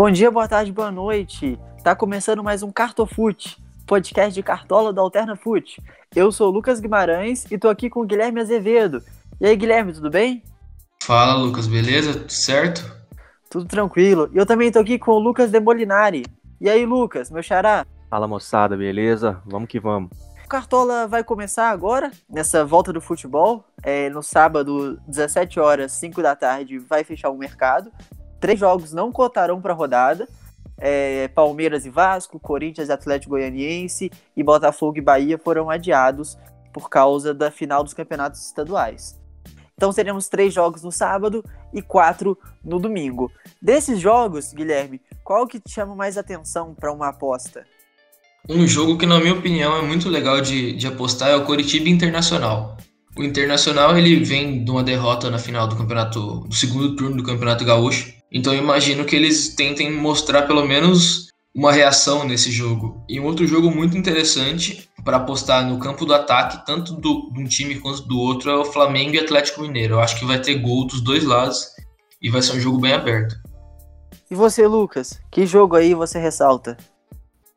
Bom dia, boa tarde, boa noite. Tá começando mais um Cartofute, podcast de cartola do Alterna Fute. Eu sou o Lucas Guimarães e tô aqui com o Guilherme Azevedo. E aí, Guilherme, tudo bem? Fala, Lucas, beleza? Tudo certo? Tudo tranquilo. E eu também tô aqui com o Lucas Demolinari. E aí, Lucas, meu xará? Fala, moçada, beleza? Vamos que vamos. O Cartola vai começar agora, nessa volta do futebol. É, no sábado, 17 horas, 5 da tarde, vai fechar o mercado. Três jogos não cotarão para a rodada. É, Palmeiras e Vasco, Corinthians e Atlético Goianiense e Botafogo e Bahia foram adiados por causa da final dos campeonatos estaduais. Então teremos três jogos no sábado e quatro no domingo. Desses jogos, Guilherme, qual que te chama mais atenção para uma aposta? Um jogo que, na minha opinião, é muito legal de, de apostar é o Coritiba Internacional. O Internacional ele vem de uma derrota na final do campeonato, do segundo turno do Campeonato Gaúcho. Então eu imagino que eles tentem mostrar pelo menos uma reação nesse jogo. E um outro jogo muito interessante para apostar no campo do ataque, tanto do, de um time quanto do outro, é o Flamengo e Atlético Mineiro. Eu acho que vai ter gol dos dois lados e vai ser um jogo bem aberto. E você, Lucas? Que jogo aí você ressalta?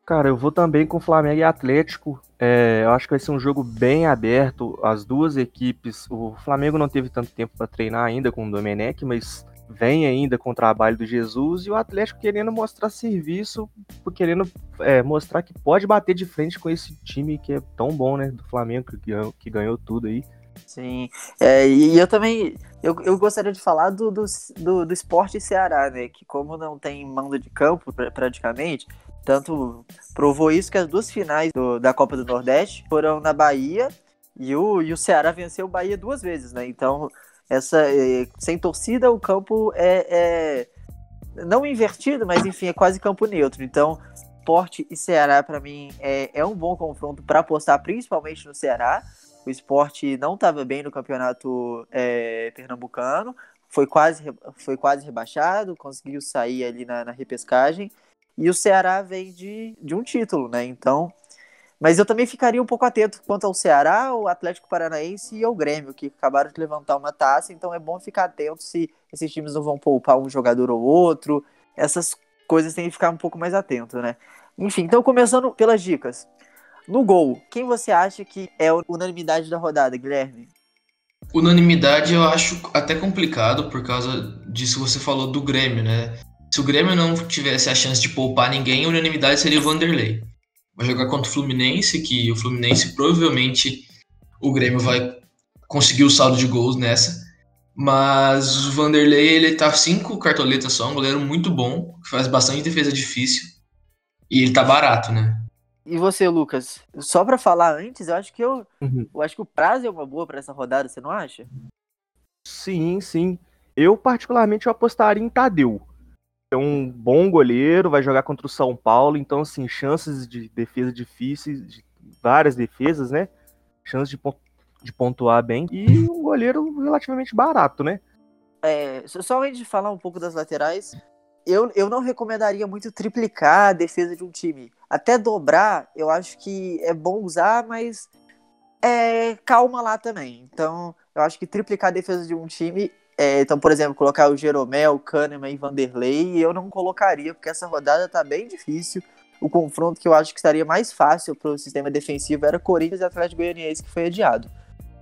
Cara, eu vou também com Flamengo e Atlético. É, eu acho que vai ser um jogo bem aberto. As duas equipes. O Flamengo não teve tanto tempo para treinar ainda com o Domenech, mas vem ainda com o trabalho do Jesus e o Atlético querendo mostrar serviço, querendo é, mostrar que pode bater de frente com esse time que é tão bom, né? Do Flamengo, que ganhou, que ganhou tudo aí. Sim, é, e eu também eu, eu gostaria de falar do, do, do, do esporte Ceará, né? Que como não tem mando de campo praticamente, tanto provou isso que as duas finais do, da Copa do Nordeste foram na Bahia e o, e o Ceará venceu o Bahia duas vezes, né? Então, essa é, sem torcida, o campo é, é, não invertido, mas enfim, é quase campo neutro. Então, Esporte e Ceará, para mim, é, é um bom confronto para apostar, principalmente no Ceará. O esporte não estava bem no campeonato é, pernambucano, foi quase, foi quase rebaixado, conseguiu sair ali na, na repescagem. E o Ceará vem de, de um título, né? Então. Mas eu também ficaria um pouco atento quanto ao Ceará, o Atlético Paranaense e ao Grêmio, que acabaram de levantar uma taça, então é bom ficar atento se esses times não vão poupar um jogador ou outro. Essas coisas tem que ficar um pouco mais atento, né? Enfim, então começando pelas dicas. No gol, quem você acha que é a unanimidade da rodada, Guilherme? Unanimidade eu acho até complicado por causa disso que você falou do Grêmio, né? Se o Grêmio não tivesse a chance de poupar ninguém, a unanimidade seria o Vanderlei. Vai jogar contra o Fluminense, que o Fluminense provavelmente o Grêmio vai conseguir o saldo de gols nessa. Mas o Vanderlei, ele tá cinco cartoletas só, um goleiro muito bom, que faz bastante defesa difícil. E ele tá barato, né? E você, Lucas? Só para falar antes, eu acho que eu, uhum. eu acho que o prazo é uma boa para essa rodada, você não acha? Sim, sim. Eu particularmente eu apostaria em Tadeu um bom goleiro, vai jogar contra o São Paulo, então, assim, chances de defesa difíceis, de várias defesas, né? Chances de, de pontuar bem. E um goleiro relativamente barato, né? É, só antes de falar um pouco das laterais, eu, eu não recomendaria muito triplicar a defesa de um time. Até dobrar, eu acho que é bom usar, mas é, calma lá também. Então, eu acho que triplicar a defesa de um time é, então, por exemplo, colocar o Jeromel, Kahneman e Vanderlei, eu não colocaria, porque essa rodada tá bem difícil. O confronto que eu acho que estaria mais fácil para o sistema defensivo era Corinthians e Atlético Goianiense, que foi adiado.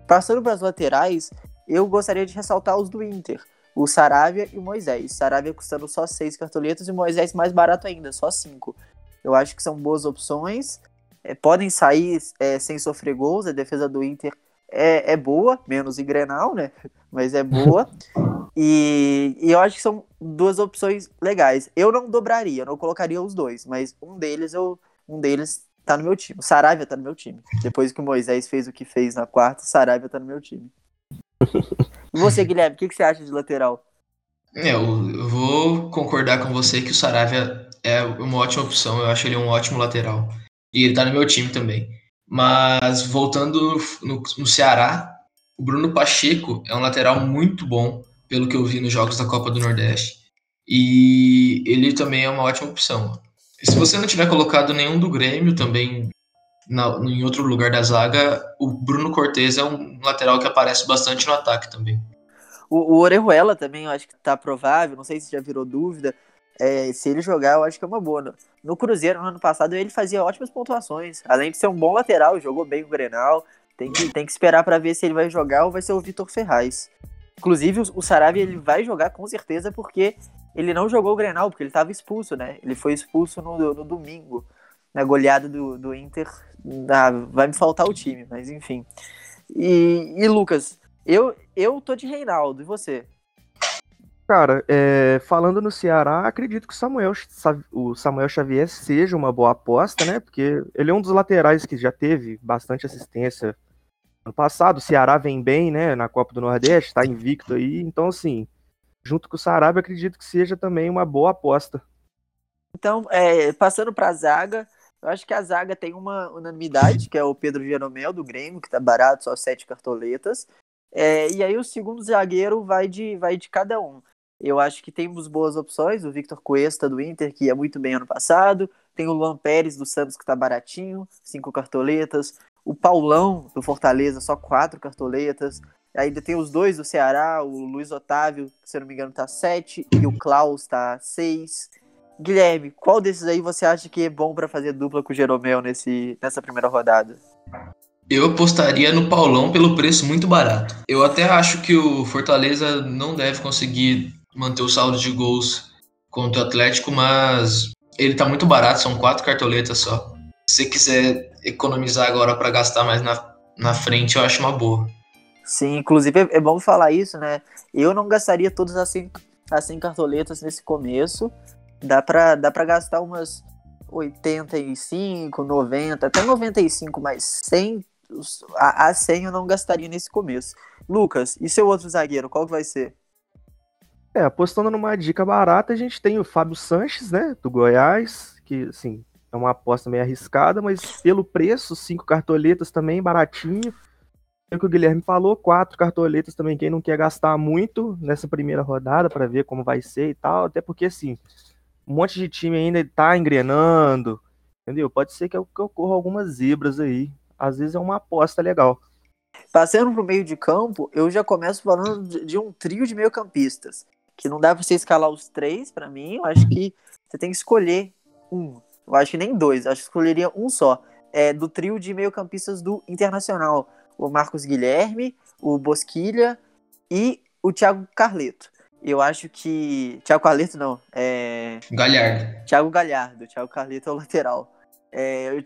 Passando para as laterais, eu gostaria de ressaltar os do Inter, o Saravia e o Moisés. Saravia custando só seis cartoletas e o Moisés mais barato ainda, só cinco. Eu acho que são boas opções. É, podem sair é, sem sofrer gols, a defesa do Inter é, é boa, menos em Grenal, né? Mas é boa. e, e eu acho que são duas opções legais. Eu não dobraria, não colocaria os dois, mas um deles eu um deles tá no meu time. O Saravia tá no meu time. Depois que o Moisés fez o que fez na quarta, o Saravia tá no meu time. E você, Guilherme, o que, que você acha de lateral? É, eu, eu vou concordar com você que o Saravia é uma ótima opção. Eu acho ele um ótimo lateral. E ele tá no meu time também. Mas voltando no, no, Ceará, o Bruno Pacheco é um lateral muito bom, pelo que eu vi nos jogos da Copa do Nordeste. E ele também é uma ótima opção. Se você não tiver colocado nenhum do Grêmio também na, em outro lugar da zaga, o Bruno Cortes é um lateral que aparece bastante no ataque também. O, o Orejuela também, eu acho que tá provável, não sei se já virou dúvida. É, se ele jogar, eu acho que é uma boa. No, Cruzeiro, no ano passado, ele fazia ótimas pontuações. Além de ser um bom lateral, jogou bem o Grenal. Tem que, tem que esperar para ver se ele vai jogar ou vai ser o Vitor Ferraz. Inclusive, o, o ele vai jogar com certeza porque ele não jogou o Grenal, porque ele estava expulso, né? Ele foi expulso no, no domingo, na goleada do, do Inter. Vai me faltar o time, mas enfim. E, e Lucas, eu, eu tô de Reinaldo, e você? Cara, é, falando no Ceará, acredito que o Samuel, o Samuel Xavier seja uma boa aposta, né? Porque ele é um dos laterais que já teve bastante assistência ano passado. O Ceará vem bem, né? Na Copa do Nordeste, tá invicto aí. Então, assim, junto com o Sarabia, acredito que seja também uma boa aposta. Então, é, passando para a zaga, eu acho que a zaga tem uma unanimidade, que é o Pedro Jeromel, do Grêmio, que tá barato, só sete cartoletas. É, e aí o segundo zagueiro vai de, vai de cada um. Eu acho que temos boas opções, o Victor Cuesta do Inter, que ia muito bem ano passado, tem o Luan Pérez do Santos, que tá baratinho, cinco cartoletas, o Paulão do Fortaleza, só quatro cartoletas, ainda tem os dois do Ceará, o Luiz Otávio, que se eu não me engano tá sete, e o Klaus tá seis. Guilherme, qual desses aí você acha que é bom para fazer dupla com o Jeromel nesse, nessa primeira rodada? Eu apostaria no Paulão pelo preço muito barato. Eu até acho que o Fortaleza não deve conseguir manter o saldo de gols contra o Atlético, mas ele tá muito barato, são quatro cartoletas só. Se você quiser economizar agora para gastar mais na, na frente, eu acho uma boa. Sim, inclusive é, é bom falar isso, né? Eu não gastaria todas as cinco, as cinco cartoletas nesse começo. Dá pra, dá gastar umas 85, 90, até 95, mas 100, a, a 100 eu não gastaria nesse começo. Lucas, e seu outro zagueiro, qual que vai ser? É, apostando numa dica barata, a gente tem o Fábio Sanches, né, do Goiás, que, assim, é uma aposta meio arriscada, mas pelo preço, cinco cartoletas também, baratinho. É o que o Guilherme falou, quatro cartoletas também, quem não quer gastar muito nessa primeira rodada para ver como vai ser e tal, até porque, assim, um monte de time ainda tá engrenando, entendeu? Pode ser que, ocorra algumas zebras aí, às vezes é uma aposta legal. Passando pro meio de campo, eu já começo falando de, um trio de meio campistas que não dá pra você escalar os três, para mim, eu acho que você tem que escolher um. Eu acho que nem dois, eu acho que escolheria um só. É, do trio de meio-campistas do Internacional. O Marcos Guilherme, o Bosquilha e o Thiago Carleto. Eu acho que. Thiago Carleto não. É... Galhardo. Thiago Galhardo. Thiago Carleto é o lateral. É,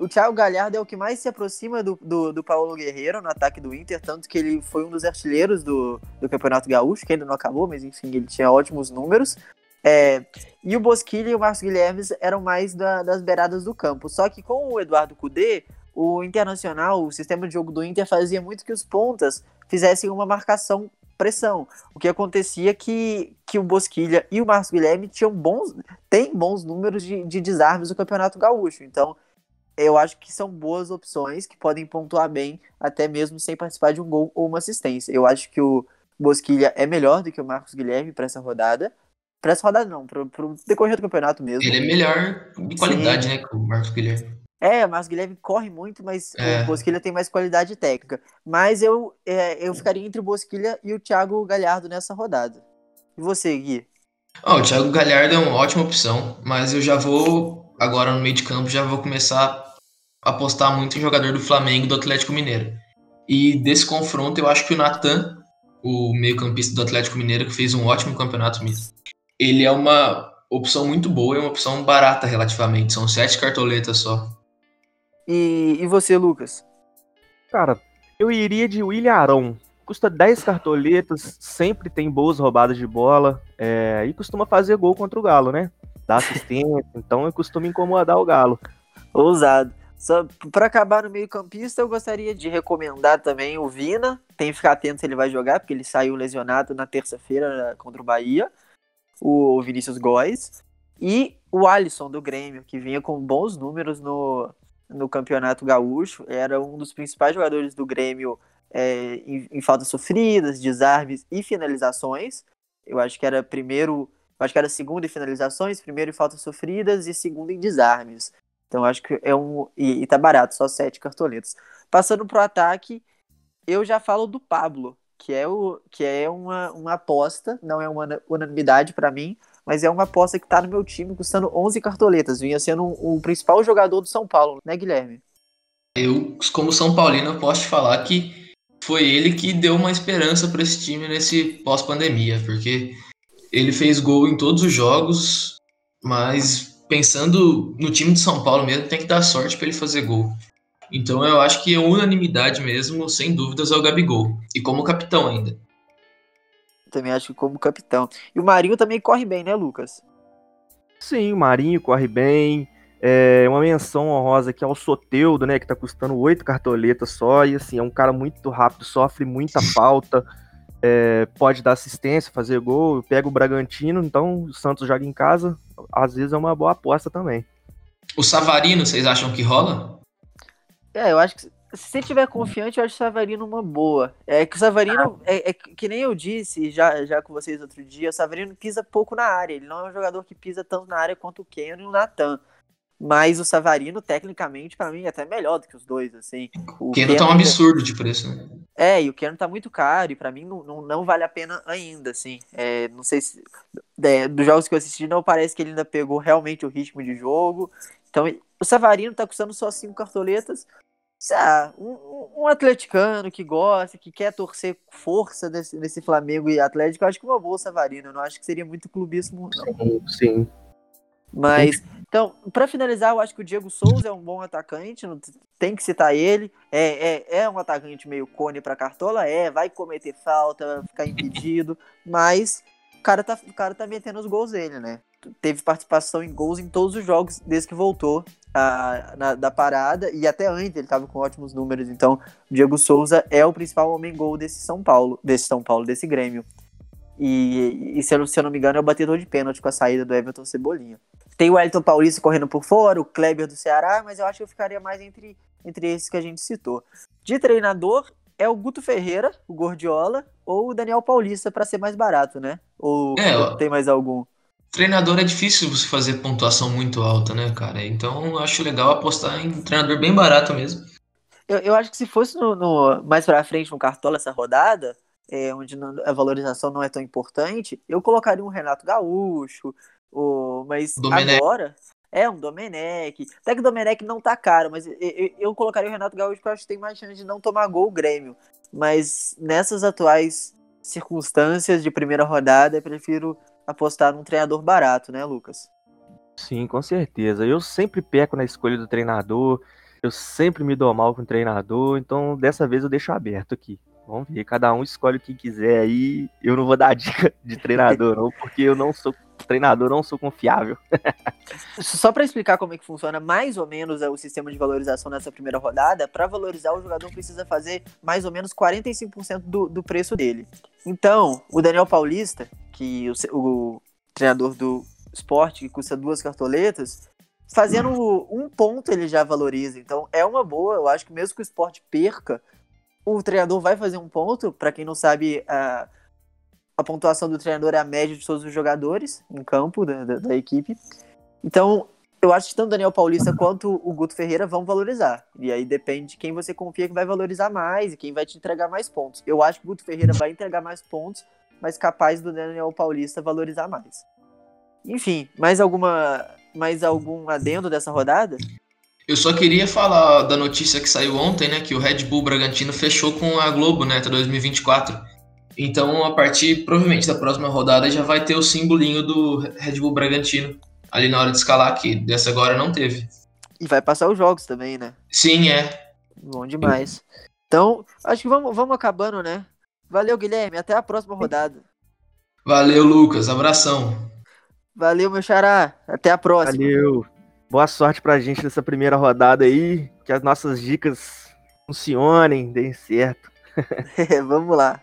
o Thiago Galhardo é o que mais se aproxima do, do, do, Paulo Guerreiro no ataque do Inter, tanto que ele foi um dos artilheiros do, do Campeonato Gaúcho, que ainda não acabou, mas enfim, ele tinha ótimos números. É, e o Bosquilha e o Marcos Guilherme eram mais da, das beiradas do campo. Só que com o Eduardo Cudê, o Internacional, o sistema de jogo do Inter fazia muito que os pontas fizessem uma marcação pressão. O que acontecia que, que o Bosquilha e o Marcos Guilherme tinham bons, têm bons números de, de desarmes no Campeonato Gaúcho. Então, eu acho que são boas opções que podem pontuar bem, até mesmo sem participar de um gol ou uma assistência. Eu acho que o Bosquilha é melhor do que o Marcos Guilherme para essa rodada. Para essa rodada, não, para o decorrer do campeonato mesmo. Ele é melhor de qualidade, Sim. né, que o Marcos Guilherme. É, o Marcos Guilherme corre muito, mas é. o Bosquilha tem mais qualidade técnica. Mas eu, é, eu ficaria entre o Bosquilha e o Thiago Galhardo nessa rodada. E você, Gui? Oh, o Thiago Galhardo é uma ótima opção, mas eu já vou, agora no meio de campo, já vou começar apostar muito em jogador do Flamengo e do Atlético Mineiro. E desse confronto, eu acho que o Natan, o meio-campista do Atlético Mineiro, que fez um ótimo campeonato mesmo, ele é uma opção muito boa, é uma opção barata relativamente. São sete cartoletas só. E, e você, Lucas? Cara, eu iria de William Arão. Custa 10 cartoletas, sempre tem boas roubadas de bola é, e costuma fazer gol contra o Galo, né? Dá assistência, então eu costumo incomodar o Galo. Ousado. Para acabar no meio-campista, eu gostaria de recomendar também o Vina. Tem que ficar atento se ele vai jogar, porque ele saiu lesionado na terça-feira contra o Bahia. O Vinícius Góes. E o Alisson do Grêmio, que vinha com bons números no, no Campeonato Gaúcho. Era um dos principais jogadores do Grêmio é, em, em faltas sofridas, desarmes e finalizações. Eu acho que era primeiro. acho que era segundo em finalizações, primeiro em faltas sofridas e segundo em desarmes. Então acho que é um. E, e tá barato, só sete cartoletas. Passando pro ataque, eu já falo do Pablo, que é, o, que é uma, uma aposta, não é uma unanimidade para mim, mas é uma aposta que tá no meu time custando 11 cartoletas. Vinha sendo o um, um principal jogador do São Paulo, né, Guilherme? Eu, como São Paulino, posso te falar que foi ele que deu uma esperança para esse time nesse pós-pandemia, porque ele fez gol em todos os jogos, mas pensando no time de São Paulo mesmo, tem que dar sorte para ele fazer gol. Então eu acho que a unanimidade mesmo, sem dúvidas, é o Gabigol. E como capitão ainda. Também acho que como capitão. E o Marinho também corre bem, né, Lucas? Sim, o Marinho corre bem. É uma menção honrosa aqui ao Soteudo, né? Que tá custando oito cartoletas só. E assim, é um cara muito rápido, sofre muita falta. É, pode dar assistência, fazer gol, pega o Bragantino, então o Santos joga em casa, às vezes é uma boa aposta também. O Savarino, vocês acham que rola? É, eu acho que se você tiver confiante, eu acho o Savarino uma boa. É que o Savarino, é, é, que nem eu disse já, já com vocês outro dia, o Savarino pisa pouco na área. Ele não é um jogador que pisa tanto na área quanto o Ken e o Natan. Mas o Savarino, tecnicamente, para mim, é até melhor do que os dois, assim. O Keno tá um absurdo de preço, né? É, e o Keno tá muito caro, e para mim não, não, não, vale a pena ainda, assim. É, não sei se. É, dos jogos que eu assisti, não parece que ele ainda pegou realmente o ritmo de jogo. Então, o Savarino tá custando só cinco cartoletas. Ah, um, um, atleticano que gosta, que quer torcer força nesse, nesse Flamengo e Atlético, eu acho que uma boa Savarino. Eu não acho que seria muito clubismo, não. Sim. Mas, então, para finalizar, eu acho que o Diego Souza é um bom atacante, tem que citar ele. É, é, é um atacante meio cone para cartola, é, vai cometer falta, vai ficar impedido, mas o cara, tá, o cara tá metendo os gols dele, né? Teve participação em gols em todos os jogos desde que voltou a, na, da parada, e até antes ele tava com ótimos números, então o Diego Souza é o principal homem-gol desse São Paulo, desse São Paulo, desse Grêmio. E, e se, eu, se eu não me engano, é o batedor de pênalti com a saída do Everton Cebolinha. Tem o Elton Paulista correndo por fora, o Kleber do Ceará, mas eu acho que eu ficaria mais entre, entre esses que a gente citou. De treinador, é o Guto Ferreira, o Gordiola, ou o Daniel Paulista, para ser mais barato, né? Ou, é, tem mais algum? Treinador é difícil você fazer pontuação muito alta, né, cara? Então eu acho legal apostar em um treinador bem barato mesmo. Eu, eu acho que se fosse no, no mais pra frente no Cartola essa rodada, é, onde a valorização não é tão importante, eu colocaria um Renato Gaúcho, o, mas Domenech. agora é um Domenech. Até que o Domenech não tá caro, mas eu, eu, eu, colocaria o Renato Gaúcho porque eu acho que tem mais chance de não tomar gol o Grêmio. Mas nessas atuais circunstâncias de primeira rodada, eu prefiro apostar num treinador barato, né, Lucas? Sim, com certeza. Eu sempre peco na escolha do treinador, eu sempre me dou mal com o treinador, então dessa vez eu deixo aberto aqui. Vamos ver, cada um escolhe o que quiser aí. Eu não vou dar dica de treinador, não, porque eu não sou treinador, não sou confiável. Só para explicar como é que funciona mais ou menos o sistema de valorização nessa primeira rodada, para valorizar o jogador precisa fazer mais ou menos 45% do, do preço dele. Então, o Daniel Paulista, que o, o treinador do esporte, que custa duas cartoletas, fazendo um ponto ele já valoriza. Então é uma boa, eu acho que mesmo que o esporte perca, o treinador vai fazer um ponto. Para quem não sabe, a pontuação do treinador é a média de todos os jogadores em campo da, da, da equipe. Então, eu acho que tanto o Daniel Paulista quanto o Guto Ferreira vão valorizar. E aí depende de quem você confia que vai valorizar mais e quem vai te entregar mais pontos. Eu acho que o Guto Ferreira vai entregar mais pontos, mas capaz do Daniel Paulista valorizar mais. Enfim, mais alguma mais algum adendo dessa rodada? Eu só queria falar da notícia que saiu ontem, né? Que o Red Bull Bragantino fechou com a Globo, né? Até 2024. Então, a partir, provavelmente, da próxima rodada já vai ter o simbolinho do Red Bull Bragantino ali na hora de escalar, que dessa agora não teve. E vai passar os jogos também, né? Sim, é. Bom demais. Então, acho que vamos, vamos acabando, né? Valeu, Guilherme. Até a próxima rodada. Valeu, Lucas. Abração. Valeu, meu xará. Até a próxima. Valeu. Boa sorte pra gente nessa primeira rodada aí. Que as nossas dicas funcionem, deem certo. Vamos lá.